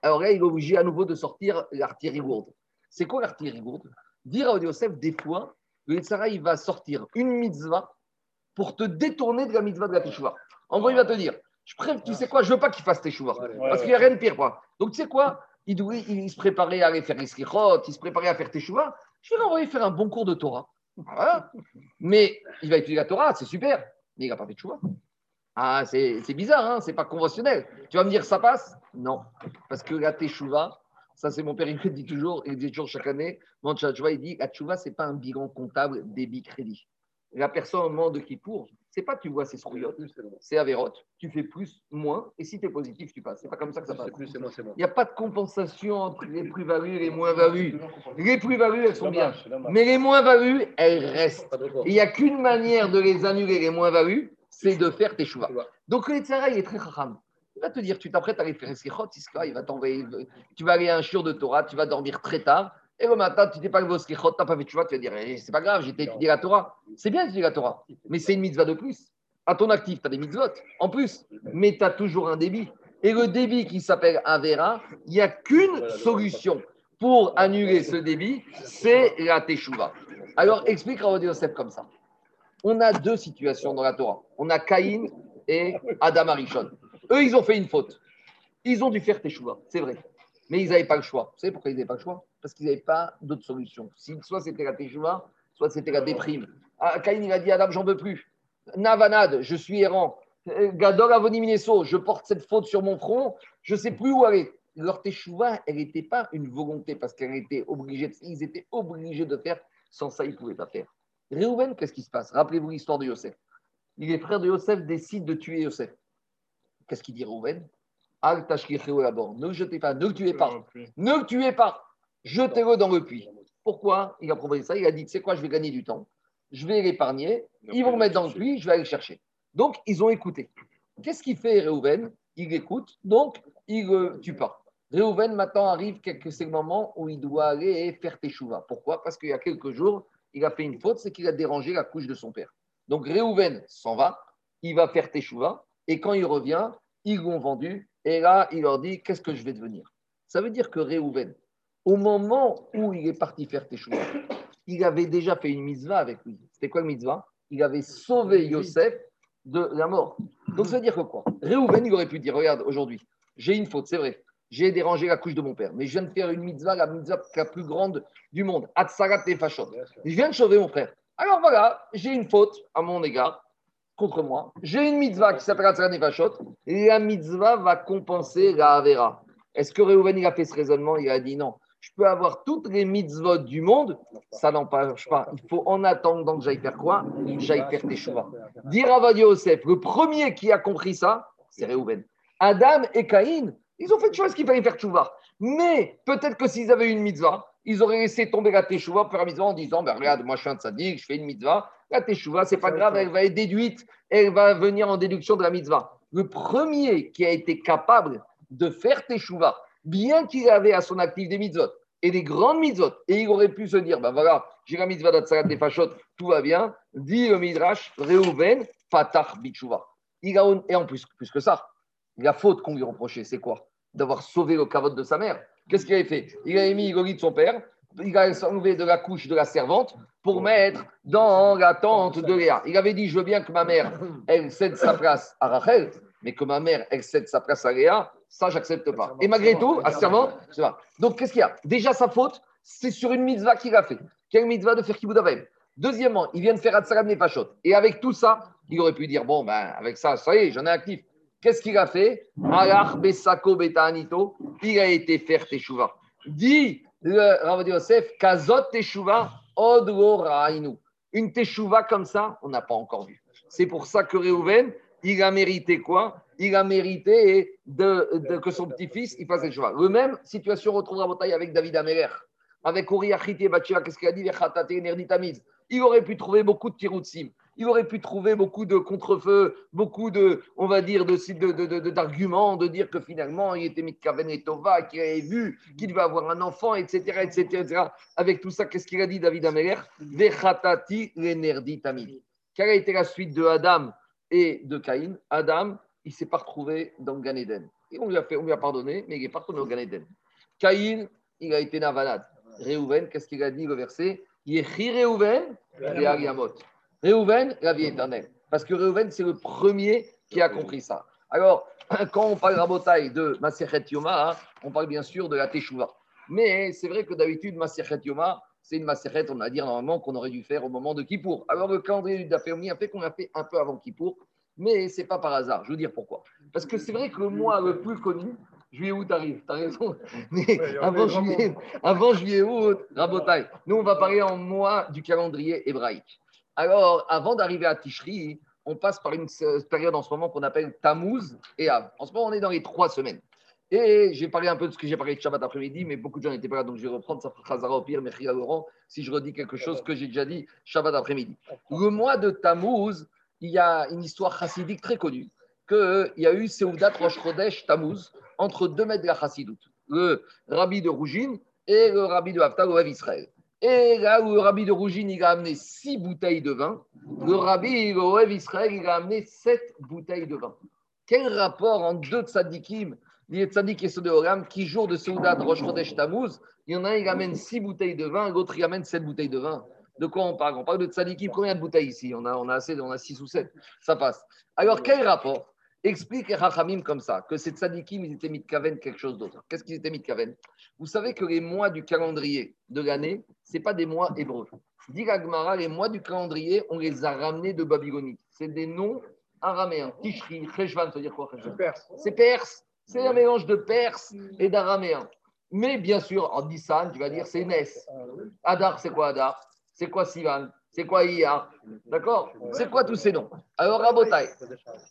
Alors là, il est obligé à nouveau de sortir l'artillerie lourde. C'est quoi l'artillerie lourde Dire à Yosef, des fois, le Yetzirah, il va sortir une mitzvah pour te détourner de la mitzvah de la Teshuvah. En gros, il va te dire, je préfère, tu sais quoi, je veux pas qu'il fasse Teshuvah. parce qu'il n'y a rien de pire. Quoi. Donc, tu sais quoi il, il, se préparait à aller faire Iskrichot, il se préparait à faire Teshuvah. Je vais l'envoyer faire un bon cours de Torah. Mais il va étudier la Torah, c'est super. Mais il n'a pas fait Teshuvah. Ah, c'est bizarre, hein c'est pas conventionnel. Tu vas me dire, ça passe? Non. Parce que la Teshuvah, ça c'est mon père, il dit toujours, il dit toujours chaque année, mon il dit, la Teshuvah, ce n'est pas un bilan comptable débit crédit la personne au moment de Kippour, c'est pas tu vois c'est scrouillottes, c'est Averot, tu fais plus, moins, et si tu es positif, tu passes. C'est pas comme ça que ça passe. Il n'y a pas de compensation entre les plus-values et les moins-values. Les plus-values, elles sont bien, mais les moins-values, elles restent. Il n'y a qu'une manière de les annuler, les moins-values, c'est de faire tes choix. Donc le Tzara, il est très racham. Il va te dire, tu t'apprêtes à aller faire il va t'envoyer, tu vas aller à un shiur de Torah, tu vas dormir très tard, et le matin, tu n'es pas levé au tu n'as pas fait tu vas, tu vas dire, eh, c'est pas grave, j'ai étudié la Torah. C'est bien d'étudier la Torah, mais c'est une mitzvah de plus. À ton actif, tu as des mitzvot en plus, mais tu as toujours un débit. Et le débit qui s'appelle Avera, il n'y a qu'une solution pour annuler ce débit, c'est la Teshuvah. Alors explique Rabbi Yosef comme ça. On a deux situations dans la Torah. On a Caïn et Adam Arishon. Eux, ils ont fait une faute. Ils ont dû faire Teshuvah, c'est vrai. Mais ils n'avaient pas le choix. Vous savez pourquoi ils n'avaient pas le choix? Parce qu'ils n'avaient pas d'autre solution. Soit c'était la Teshuvah, soit c'était la déprime. Ah, il a dit Adam, j'en veux plus. Navanad, je suis errant. Gadol Avonimineso, je porte cette faute sur mon front, je ne sais plus où aller. Leur Teshuvah, elle n'était pas une volonté parce qu'elle était obligée, ils étaient obligés de faire, sans ça, ils ne pouvaient pas faire. Réhouven, qu'est-ce qui se passe? Rappelez-vous l'histoire de Yosef. Les frères de Yosef décident de tuer Yosef. Qu'est-ce qu'il dit Réhouven? Ne le jetez pas, ne le tuez pas. Ne le tuez pas. Jetez-le dans le puits. Pourquoi il a proposé ça Il a dit, c'est quoi, je vais gagner du temps. Je vais l'épargner. Ils vont le mettre dans le puits, je vais aller le chercher. Donc, ils ont écouté. Qu'est-ce qu'il fait, Réhouven Il écoute, donc il ne tue pas. Réhouven, maintenant, arrive quelques c'est le moment où il doit aller faire teshuva. Pourquoi? Parce qu'il y a quelques jours, il a fait une faute, c'est qu'il a dérangé la couche de son père. Donc, Réhouven s'en va, il va faire teshuva, et quand il revient, ils l'ont vendu et là, il leur dit Qu'est-ce que je vais devenir? Ça veut dire que Réhouven, au moment où il est parti faire Teshuvah, il avait déjà fait une mitzvah avec lui. C'était quoi le mitzvah? Il avait sauvé Yosef de la mort. Donc ça veut dire que quoi? Réhouven, il aurait pu dire Regarde, aujourd'hui, j'ai une faute, c'est vrai. J'ai dérangé la couche de mon père, mais je viens de faire une mitzvah, la mitzvah la plus grande du monde, Atsarat et Fashot. Je viens de sauver mon frère. Alors voilà, j'ai une faute à mon égard contre moi. J'ai une mitzvah qui s'appelle Atzaran Nefashot, et la mitzvah va compenser la Avera. Est-ce que Reuven il a fait ce raisonnement? Il a dit non. Je peux avoir toutes les mitzvot du monde, ça n'empêche pas. Il faut en attendant que j'aille faire quoi J'aille faire tes choix. Dire à Yosef, le premier qui a compris ça, c'est Reuven. Adam et Caïn, ils ont fait choix qu'il fallait faire tchouva. Mais peut-être que s'ils avaient une mitzvah, ils auraient laissé tomber la teshuva pour faire la mitzvah en disant ben, Regarde, moi je suis un tzaddik, je fais une mitzvah, la teshuva, c'est pas grave, elle va être déduite, elle va venir en déduction de la mitzvah. Le premier qui a été capable de faire teshuva, bien qu'il avait à son actif des mitzvot et des grandes mitzvot, et il aurait pu se dire ben voilà, j'ai la mitzvah d'Atsarat des Fachot, tout va bien, dit le Midrash, Reuven, Fatah Bichouva. Et en plus, plus que ça, la faute qu'on lui reprochait, c'est quoi? D'avoir sauvé le cavote de sa mère. Qu'est-ce qu'il avait fait? Il avait mis le lit de son père, il allait s'enlever de la couche de la servante pour mettre dans la tente de Léa. Il avait dit, je veux bien que ma mère, elle cède sa place à Rachel, mais que ma mère, elle cède sa place à Léa, ça, j'accepte pas. Et malgré tout, pas. Donc, qu'est-ce qu'il y a? Déjà, sa faute, c'est sur une mitzvah qu'il a fait. Quelle mitzvah de faire kibbutz Deuxièmement, il vient de faire Atsalam Nefashot. Et avec tout ça, il aurait pu dire, bon, ben, avec ça, ça y est, j'en ai actif. Qu'est-ce qu'il a fait? Besako Betaanito, il a été faire Teshuvah. Dit le Rav Yosef, Kazot Teshuvah, Odlo Rainu. Une Teshuvah comme ça, on n'a pas encore vu. C'est pour ça que Reuven, il a mérité quoi? Il a mérité de, que son petit-fils il fasse Teshuvah. Le même situation retrouvera bataille avec David Améler. Avec Uri Achiti et Bathsheba, qu'est-ce qu'il a dit? Il aurait pu trouver beaucoup de tiroutsim. Il aurait pu trouver beaucoup de contre-feux, beaucoup de, on va dire, de, d'arguments, de dire que finalement, il était Mitkaven et Tova, qu'il avait vu qu'il devait avoir un enfant, etc., etc.. Avec tout ça, qu'est-ce qu'il a dit, David Améler? Quelle a été la suite de Adam et de Caïn? Adam, il ne s'est pas retrouvé dans le Gan Eden. Et on lui a, fait, on lui a pardonné, mais il n'est pas retourné au Gan Eden. Caïn, il a été navanade. Réhouven, qu'est-ce qu'il a dit le verset? Yechi Réhouven. Réhouven, la vie éternelle. Parce que Réhouven, c'est le premier qui a compris ça. Alors, quand on parle Rabotai de Maserhet Yoma, hein, on parle bien sûr de la Teshuvah. Mais c'est vrai que d'habitude, Maserhet Yoma, c'est une Maserhet, on va dire normalement, qu'on aurait dû faire au moment de Kippour. Alors, le calendrier du Daféomi a fait qu'on a fait un peu avant Kippour, mais ce n'est pas par hasard. Je veux dire pourquoi. Parce que c'est vrai que le mois le plus connu, juillet août arrive, tu as raison. Mais avant juillet, avant juillet août, Rabotai, nous on va parler en mois du calendrier hébraïque. Alors, avant d'arriver à Tishri, on passe par une période en ce moment qu'on appelle Tammuz et Av. En ce moment, on est dans les trois semaines. Et j'ai parlé un peu de ce que j'ai parlé de Shabbat après-midi, mais beaucoup de gens n'étaient pas là, donc je vais reprendre, ça fera Khazara au pire, à Laurent, si je redis quelque chose que j'ai déjà dit Shabbat après-midi. Le mois de Tammuz, il y a une histoire chassidique très connue, qu'il y a eu Seudat Rosh Chodesh Tammuz, entre deux maîtres de la chassidoute, le rabbi de Rougine et le rabbi de Haftar, le Israël. Et là où le rabbi de Rougine, il a amené six bouteilles de vin, le rabbi, Rav Israël, il a amené sept bouteilles de vin. Quel rapport entre deux tzadikim, les tzadik et ceux de qui jour de Seudat Rosh Chodesh Tammuz, il y en a un, il amène six bouteilles de vin, l'autre, il amène sept bouteilles de vin. De quoi on parle? On parle de tzadikim, combien de bouteilles ici? On a, on a assez, on a six ou sept, ça passe. Alors, quel rapport? Explique les Rachamim comme ça, que ces tzadikim, ils étaient mitkaven quelque chose d'autre. Qu'est-ce qu'ils étaient mitkaven? Vous savez que les mois du calendrier de l'année, ce pas des mois hébreux. Dit les mois du calendrier, on les a ramenés de Babylonie. C'est des noms araméens. Tishri, Cheshvan, ça veut dire quoi Cheshvan? C'est perse. C'est un mélange de perse et d'araméen. Mais bien sûr, en Nissan, tu vas dire c'est Nes. Adar, c'est quoi Adar C'est quoi Sivan C'est quoi Iyar D'accord C'est quoi tous ces noms Alors, Rabotai.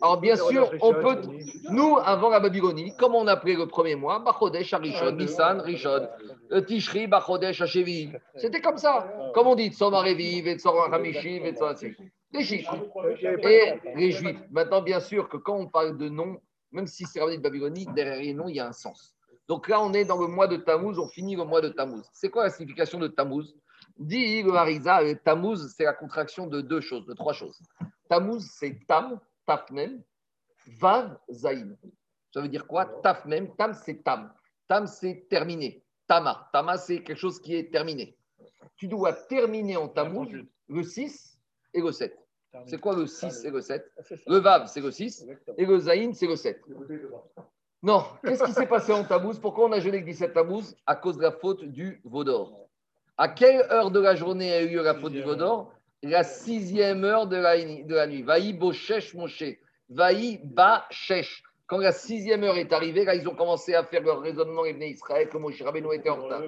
Alors, bien sûr, on peut. Nous, avant la Babylonie, comme on appelait le premier mois, Bachodesh, Arishon, Nissan, Rishon, Tishri, Bachodesh, Hashevi. C'était comme ça. Comme on dit, Tzom Areviv, et Tzom Hamishiv, et Tzom chiffres. Et les Juifs. Maintenant, bien sûr que quand on parle de noms, même si c'est ramené de Babylonie, derrière les noms, il y a un sens. Donc là, on est dans le mois de Tammuz, on finit le mois de Tammuz. C'est quoi la signification de Tammuz? Dit le Harizah, le Tammuz, c'est la contraction de deux choses, de trois choses. Tammuz, c'est Tam, Taf même, Vav, Zaïn. Ça veut dire quoi? Taf même, Tam, c'est Tam. Tam, c'est terminé. Tama. Tama, c'est quelque chose qui est terminé. Tu dois terminer en Tammuz le 6 et le 7. C'est quoi le 6 et le 7 Le Vav, c'est le 6 et le Zaïn, c'est le 7. Non, qu'est-ce qui s'est passé en Tammuz? Pourquoi on a jeûné le 17 Tammuz? À cause de la faute du Vaudor. À quelle heure de la journée a eu lieu la faute du Vaudor La sixième heure de la, de la nuit. Vaï Bochesh Moshe. Vaï Bachesh. Quand la sixième heure est arrivée, là, ils ont commencé à faire leur raisonnement et venaient Israël, que Moshe Rabbeinu était en retard.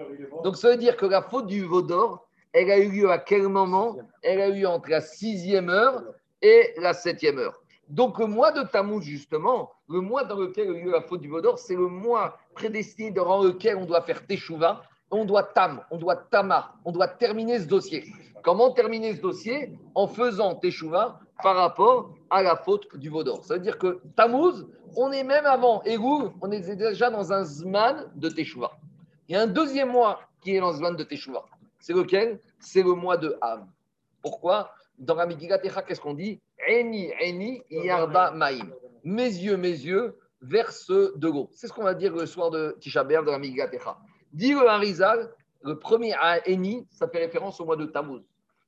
Donc, ça veut dire que la faute du Vaudor, elle a eu lieu à quel moment Elle a eu lieu entre la sixième heure et la septième heure. Donc, le mois de Tammuz, justement, le mois dans lequel a eu lieu la faute du Vaudor, c'est le mois prédestiné dans lequel on doit faire Teshuvah, on doit tam, on doit tama, on doit terminer ce dossier. Comment terminer ce dossier En faisant Teshuvah par rapport à la faute du Vaudor. Ça veut dire que Tammuz, on est même avant Elul, on est déjà dans un Zman de Teshuvah. Il y a un deuxième mois qui est dans le Zman de Teshuvah. C'est lequel? C'est le mois de Av. Pourquoi? Dans la Megillah Techa, qu'est-ce qu'on dit? Eni, Eni, Yarda. Mes yeux, mes yeux versent de l'eau. C'est ce qu'on va dire le soir de Tisha B'Av dans la Megillah Techa. Dit le Harizal, le premier Eni, ça fait référence au mois de Tammuz.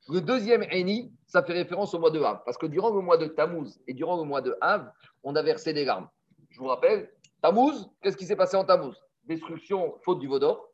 Le deuxième Eni, ça fait référence au mois de Av. Parce que durant le mois de Tammuz et durant le mois de Av, on a versé des larmes. Je vous rappelle, Tammuz, qu'est-ce qui s'est passé en Tammuz? Destruction, faute du Vaudor.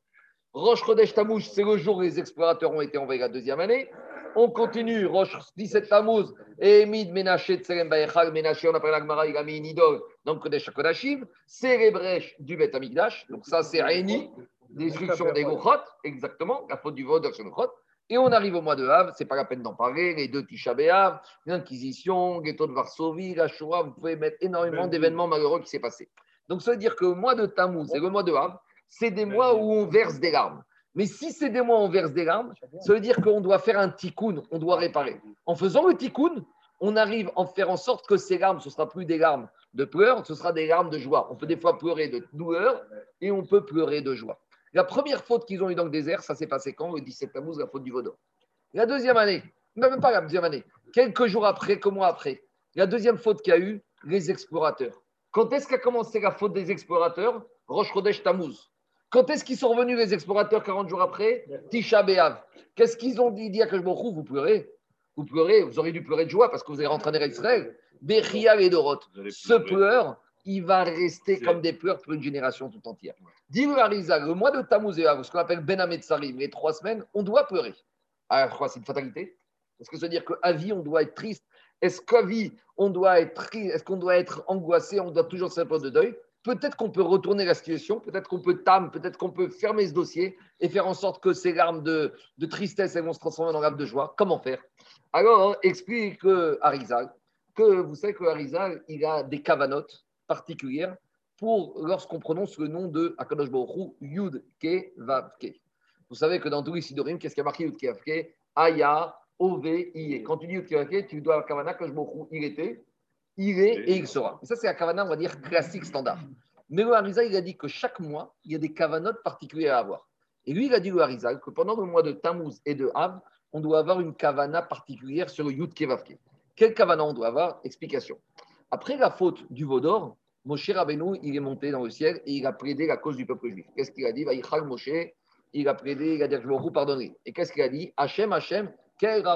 Roche Chodesh Tammuz, c'est le jour où les explorateurs ont été envoyés la deuxième année. On continue, Roche 17 Tammuz, et Emid Menaché Tselem Baechal, Menaché, on appelle l'Agmara, il a mis une idole dans Kodesh Kodashim, c'est les brèches du Bet Amigdash, donc ça c'est Réni, destruction des Gochot, exactement, la faute du Vaudor sur le Gochot. Et on arrive au mois de Havre, c'est pas la peine d'en parler, les deux Tisha l'Inquisition, Ghetto de Varsovie, la Shoah, vous pouvez mettre énormément d'événements malheureux qui s'est passé. Donc ça veut dire que le mois de Tammuz et le mois de Havre, c'est des mois où on verse des larmes. Mais si c'est des mois où on verse des larmes, ça veut dire qu'on doit faire un tikkun, on doit réparer. En faisant le tikkun, on arrive à faire en sorte que ces larmes, ce ne sera plus des larmes de pleurs, ce sera des larmes de joie. On peut des fois pleurer de douleur et on peut pleurer de joie. La première faute qu'ils ont eu dans le désert, ça s'est passé quand Le 17 Tammuz, la faute du Vaudor. La deuxième année, même pas la deuxième année, quelques jours après, quelques mois après, la deuxième faute qu'il y a eu, les explorateurs. Quand est-ce qu'a commencé la faute des explorateurs? Rosh Chodesh Tammuz. Quand est-ce qu'ils sont revenus les explorateurs 40 jours après? Tisha. Qu'est-ce qu'ils ont dit Dit à Kajbochou, vous pleurez Vous pleurez, vous auriez dû pleurer de joie parce que vous allez rentrer en Israël. Bechia et Dorot. Ce pleur, il va rester comme des pleurs pour une génération tout entière. Dis-le le mois de Tammuz et ce qu'on appelle Ben Sarim, les trois semaines, on doit pleurer. Alors, je crois c'est une fatalité. Est-ce que ça veut dire qu'à vie, on doit être triste? Est-ce qu'à vie, on doit être triste Est-ce qu'on doit être angoissé On doit toujours se de deuil? Peut-être qu'on peut retourner la situation, peut-être qu'on peut tam, peut-être qu'on peut fermer ce dossier et faire en sorte que ces larmes de, tristesse elles vont se transformer en larmes de joie. Comment faire? Alors, explique Harizal que vous savez que Harizal, il a des cavanotes particulières pour lorsqu'on prononce le nom de Akadosh Baruch Yud. Vous savez que dans tous les qu'est-ce qui a marqué Yud Ke Vav Ke? Aya, Ove, Iye. Quand tu dis Yud Ke tu dois Kavana Akadosh il était, il est et il sera. Et ça, c'est la Kavana, on va dire, classique, standard. Mais le Harizal, il a dit que chaque mois, il y a des Kavanotes particulières à avoir. Et lui, il a dit, le Harizal, que pendant le mois de Tammuz et de Av, on doit avoir une Kavana particulière sur Yud Ke. Quelle Kavana on doit avoir? Explication. Après la faute du Vaudor, Moshe Rabbeinu, il est monté dans le ciel et il a prédé la cause du peuple juif. Qu'est-ce qu'il a dit? Moshe, il a prédé, il a dit Je vous pardonner. Et qu'est-ce qu'il a dit? Hachem, Hachem, il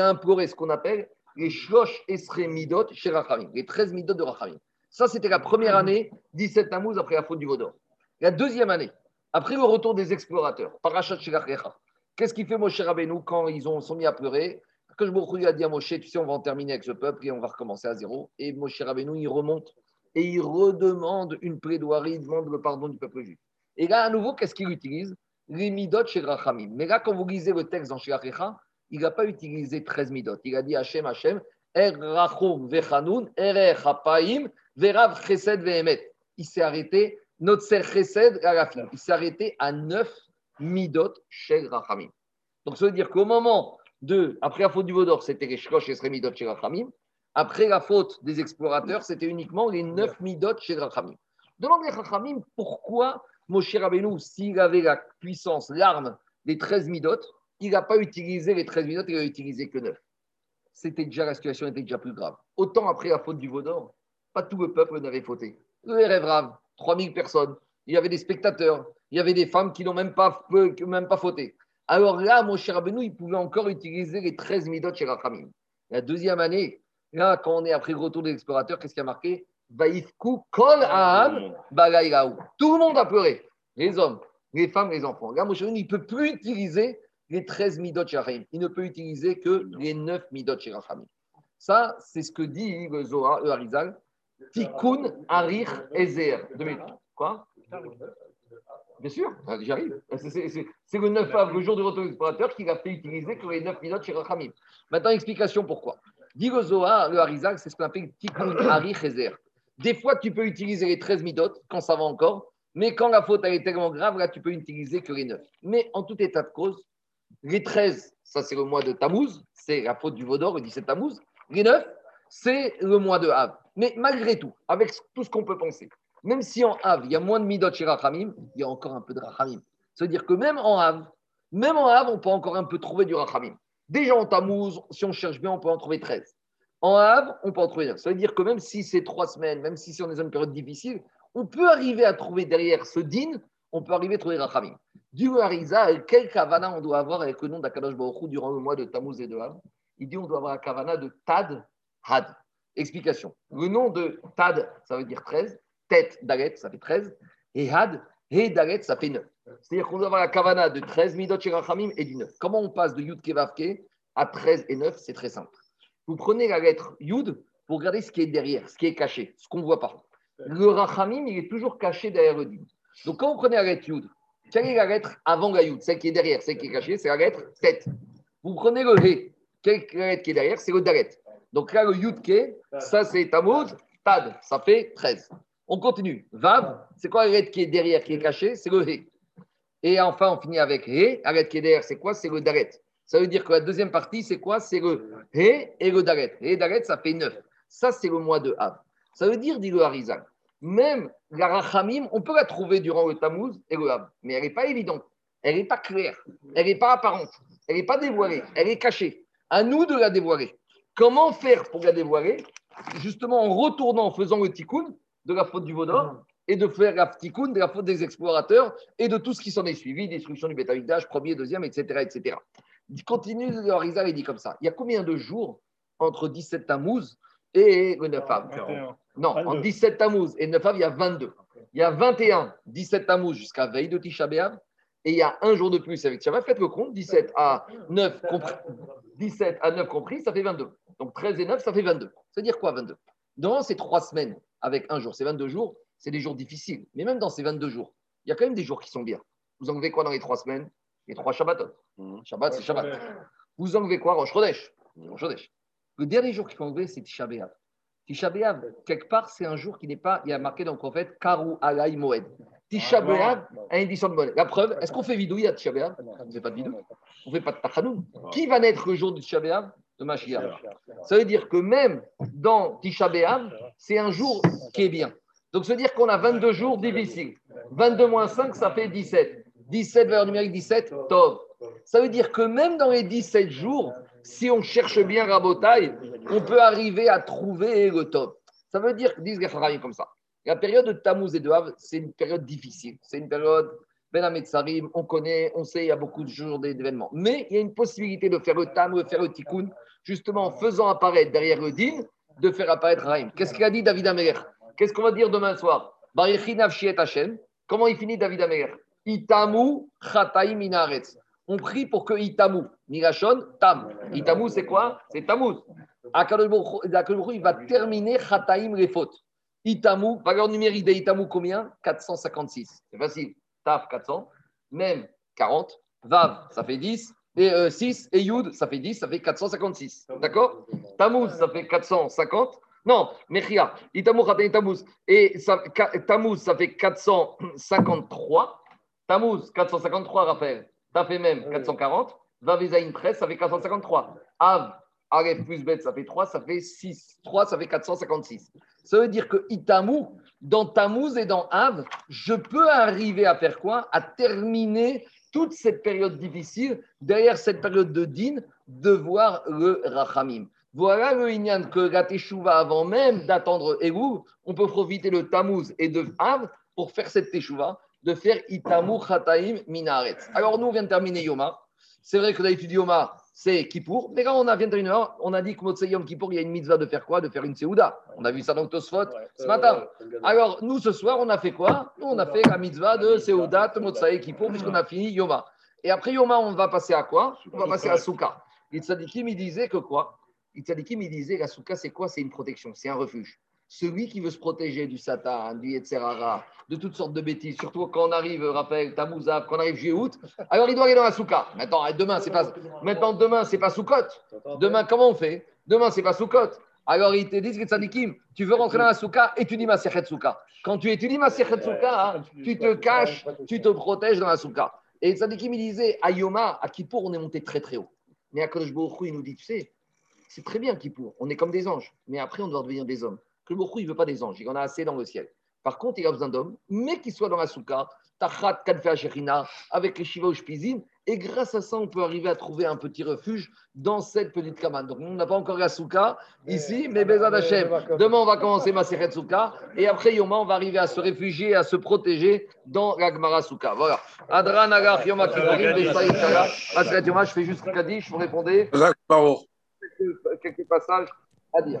a imploré ce qu'on appelle les Shlosh Esre Midot chez Rachamim, les 13 Midot de Rachamim. Ça, c'était la première année, 17 Tammuz, après la faute du Vaudor. La deuxième année, après le retour des explorateurs, Parachat Shirachecha, qu'est-ce qu'il fait Moshe Rabbeinu quand ils ont, sont mis à pleurer? Que je a dit à Moshe, tu sais, on va en terminer avec ce peuple et on va recommencer à zéro. Et Moshe Rabbeinu, il remonte et il redemande une plaidoirie, il demande le pardon du peuple juif. Et là, à nouveau, qu'est-ce qu'il utilise? Les midot chez Rachamim. Mais là, quand vous lisez le texte dans Shirachecha, il n'a pas utilisé 13 midot. Il a dit Hachem, Hachem, Er Rachum Vechanun, Er Chapaim, Verav Chesed Vehemet. Il s'est arrêté, notre Chesed fin. Il s'est arrêté à 9 midot chez Rachamim. Donc, ça veut dire qu'au moment de, après la faute du Vaudor, c'était les Shlosh et Sremidot chez Rachamim. Après la faute des explorateurs, c'était uniquement les 9 midot chez Rachamim. Demande les Rachamim pourquoi Moshe Rabbeinu, s'il avait la puissance, l'arme des 13 midot, il n'a pas utilisé les 13 midot, il n'a utilisé que 9. C'était déjà, la situation était déjà plus grave. Autant après la faute du Vaudor, pas tout le peuple n'avait fauté. Le rêve grave, 3000 personnes, il y avait des spectateurs, il y avait des femmes qui n'ont même pas, même pas fauté. Alors là, mon cher Abenou, il pouvait encore utiliser les 13 midot chez Rachamim. La deuxième année, là, quand on est après le retour des explorateurs, qu'est-ce qui a marqué? Vaïfku kol aham Tout le monde a pleuré. Les hommes, les femmes, les enfants. Là, mon cher il ne peut plus utiliser les 13 midot chez Rachamim. Il ne peut utiliser que les 9 midot chez Rachamim. Ça, c'est ce que dit le Zohar, le Harizal. Tikkun Arich Ezer. Quoi? Bien sûr, j'arrive. C'est le 9 avril, le jour du retour explorateur, qu'il a fait utiliser que les 9 minutes chez Rachamim. Maintenant, explication pourquoi. Dit le Zohar, le Harizal, c'est ce qu'on appelle Tikkun Hari Chezer. Des fois, tu peux utiliser les 13 midot quand ça va encore, mais quand la faute est tellement grave, là, tu peux utiliser que les 9. Mais en tout état de cause, les 13, ça c'est le mois de Tammuz, c'est la faute du Vaudor, le 17 Tammuz. Les 9, c'est le mois de Av. Mais malgré tout, avec tout ce qu'on peut penser, même si en Av, il y a moins de Midot chez Rachamim, il y a encore un peu de Rachamim. C'est-à-dire que même en Av, même en Av, on peut encore un peu trouver du Rachamim. Déjà en Tammuz, si on cherche bien, on peut en trouver 13. En Av, on peut en trouver neuf. Ça veut dire que même si c'est trois semaines, même si c'est dans une période difficile, on peut arriver à trouver derrière ce din, on peut arriver à trouver Rachamim. Du Hariza, quel kavana on doit avoir avec le nom d'Akadosh Baruch durant le mois de Tammuz et de Av? Il dit on doit avoir un kavana de Tad Had. Explication. Le nom de Tad, ça veut dire 13. Tête, Dalet, ça fait 13. Et Had, et Dalet, ça fait 9. C'est-à-dire qu'on doit avoir la kavana de 13 Midot Rachamim et du 9. Comment on passe de Yud Kevavke à 13 et 9 C'est très simple. Vous prenez la lettre Yud pour regarder ce qui est derrière, ce qui est caché, ce qu'on ne voit pas. Le Rachamim, il est toujours caché derrière le din. Donc quand vous prenez la lettre Yud, quelle est la lettre avant la Yud? Celle qui est derrière, celle qui est cachée, c'est la lettre tête. Vous prenez le He. Quelle lettre qui est derrière? C'est le Dalet. Donc là, le Yud Ke, ça c'est Tammuz, Tad, ça fait 13. On continue. Vav, c'est quoi la lettre qui est derrière, qui est cachée C'est le He. Et enfin, on finit avec He. Lettre qui est derrière, c'est quoi C'est le Dalet. Ça veut dire que la deuxième partie, c'est quoi C'est le He et le Dalet. He et Dalet, ça fait 9. Ça, c'est le mois de Av. Ça veut dire, dit le Harizal, même la Rachamim, on peut la trouver durant le Tammuz et le Av, mais elle n'est pas évidente, elle n'est pas claire, elle n'est pas apparente, elle n'est pas dévoilée, elle est cachée. À nous de la dévoiler. Comment faire pour la dévoiler? Justement en retournant, en faisant le tikkun de la faute du Vaudor et de faire la tikkun de la faute des explorateurs et de tout ce qui s'en est suivi, destruction du bétaïdage, premier, deuxième, etc. etc. Il continue le Harizal et dit comme ça il y a combien de jours entre 17 Tammuz et le 9 Av Non, en 17 Tammuz et 9 Av, il y a 22. Il y a 21, 17 Tammuz jusqu'à veille de Tisha B'Av, et il y a un jour de plus avec Tisha Faites le compte, 17 à 9 compris, 17 à 9 compris, ça fait 22. Donc 13 et 9, ça fait 22. Ça veut dire quoi 22 Dans ces trois semaines avec un jour, ces 22 jours, c'est des jours difficiles. Mais même dans ces 22 jours, il y a quand même des jours qui sont bien. Vous enlevez quoi dans les trois semaines? Les trois Shabbatot. Shabbat, c'est Shabbat. Vous enlevez quoi? Rosh Chodesh. Rosh Chodesh. Le dernier jour qu'il faut enlever, c'est Tisha B'Av. Tisha B'Av, quelque part, c'est un jour qui n'est pas, il y a marqué dans le prophète, Karu Alay Moed. Tisha B'Av a une édition de monnaie. La preuve, est-ce qu'on fait vidouille à Tisha B'Av? On ne fait pas de vidouille. On ne fait pas de tachanoun. Qui va naître le jour de Tisha B'Av? De Mashiach. Ça veut dire que même dans Tisha c'est un jour qui est bien. Donc, ça veut dire qu'on a 22 jours difficiles. 22 moins 5, ça fait 17. 17 valeur numérique 17, Tov. Ça veut dire que même dans les 17 jours, si on cherche bien Rabotaille, on peut arriver à trouver le top. Ça veut dire, disent les comme ça, la période de Tammuz et de Hav, c'est une période difficile. C'est une période, Ben Ametsarim, on connaît, on sait, il y a beaucoup de jours d'événements. Mais il y a une possibilité de faire le Tam, de faire le Tikkun, justement en faisant apparaître derrière le Din, de faire apparaître Rahim. Qu'est-ce qu'il a dit David Améler? Qu'est-ce qu'on va dire demain soir? Comment il finit David Améler? Itamu Chataim Inaretz on prie pour que Itamu, Nirachon, Tam. Itamu, c'est quoi? C'est Tammuz. il va terminer Chataim les fautes. Itamu, valeur numérique d'Itamu, combien? 456. C'est facile. Taf, 400. Même, 40. Vav, ça fait 10. Et 6. Euh, et Yud, ça fait 10, ça fait 456. D'accord? Tammuz, ça fait 450. Non, Mechia, Tammuz. Et ça, Tammuz, ça fait 453. Tammuz, 453, Raphaël ça fait même 440. Vavezaïn 13, ça fait 453. Av, Aref plus Bet, ça fait 3, ça fait 6. 3, ça fait 456. Ça veut dire que Itamu, dans Tammuz et dans Av, je peux arriver à faire quoi? À terminer toute cette période difficile, derrière cette période de din, de voir le Rachamim. Voilà le Inyan que la Teshuvah, avant même d'attendre Elou, on peut profiter de Tammuz et de Av pour faire cette Teshuvah de faire Itamu Chataim Minaret. Alors, nous, on vient de terminer Yoma. C'est vrai que d'habitude, Yoma, c'est Kippour. Mais quand on a vient de heure, on a dit que Motsei Yom Kippour, il y a une mitzvah de faire quoi? De faire une Seouda. On a vu ça dans Tosfot ce matin. Alors, nous, ce soir, on a fait quoi? Nous, on a fait la mitzvah de Seouda, Motsei Kippour, puisqu'on a fini Yoma. Et après Yoma, on va passer à quoi? On va passer à Souka. Itzadikim, il disait que quoi? Itzadikim, il disait la Souka, c'est quoi? C'est une protection, c'est un refuge. Celui qui veut se protéger du Satan, du Yetzerara, de toutes sortes de bêtises, surtout quand on arrive, rappelle, Tamouzav, quand on arrive août, alors il doit aller dans la souka. Maintenant, demain, c'est pas, maintenant, demain, c'est pas soukot. Demain, comment on fait? Demain, c'est pas soukot. Alors, ils te disent, Tzadikim, tu veux rentrer dans la souka, étudie ma souka. Quand tu étudies ma souka, hein, tu te caches, tu te protèges dans la souka. Et Tzadikim, il disait, à Yoma, à Kippour, on est monté très très haut. Mais à Kodesh il nous dit, tu sais, c'est très bien Kippour, on est comme des anges, mais après, on doit devenir des hommes que le il ne veut pas des anges, il en a assez dans le ciel. Par contre, il a besoin d'hommes, mais qui soient dans la soukha, Tachat, Kadfa, Shechina, avec les Shiva ou Et grâce à ça, on peut arriver à trouver un petit refuge dans cette petite cabane. Donc, on n'a pas encore la souka ici, mais Bezad Hashem, demain, on va commencer ma Souka. Et après Yoma, on va arriver à se réfugier, à se protéger dans la Gemara Souka. Voilà. Adran Agar Yoma Yoma, je fais juste Kadish, vous répondez. Quelques passages à dire.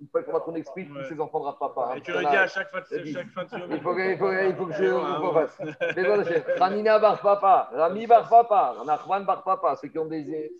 Il faut qu'on explique ouais. tous ces enfants de papa. Hein. Et tu le dis à chaque fois de Il faut que, je vous fasse. Ramina bar papa, Rami bar papa, Nachman bar papa, ceux qui ont des.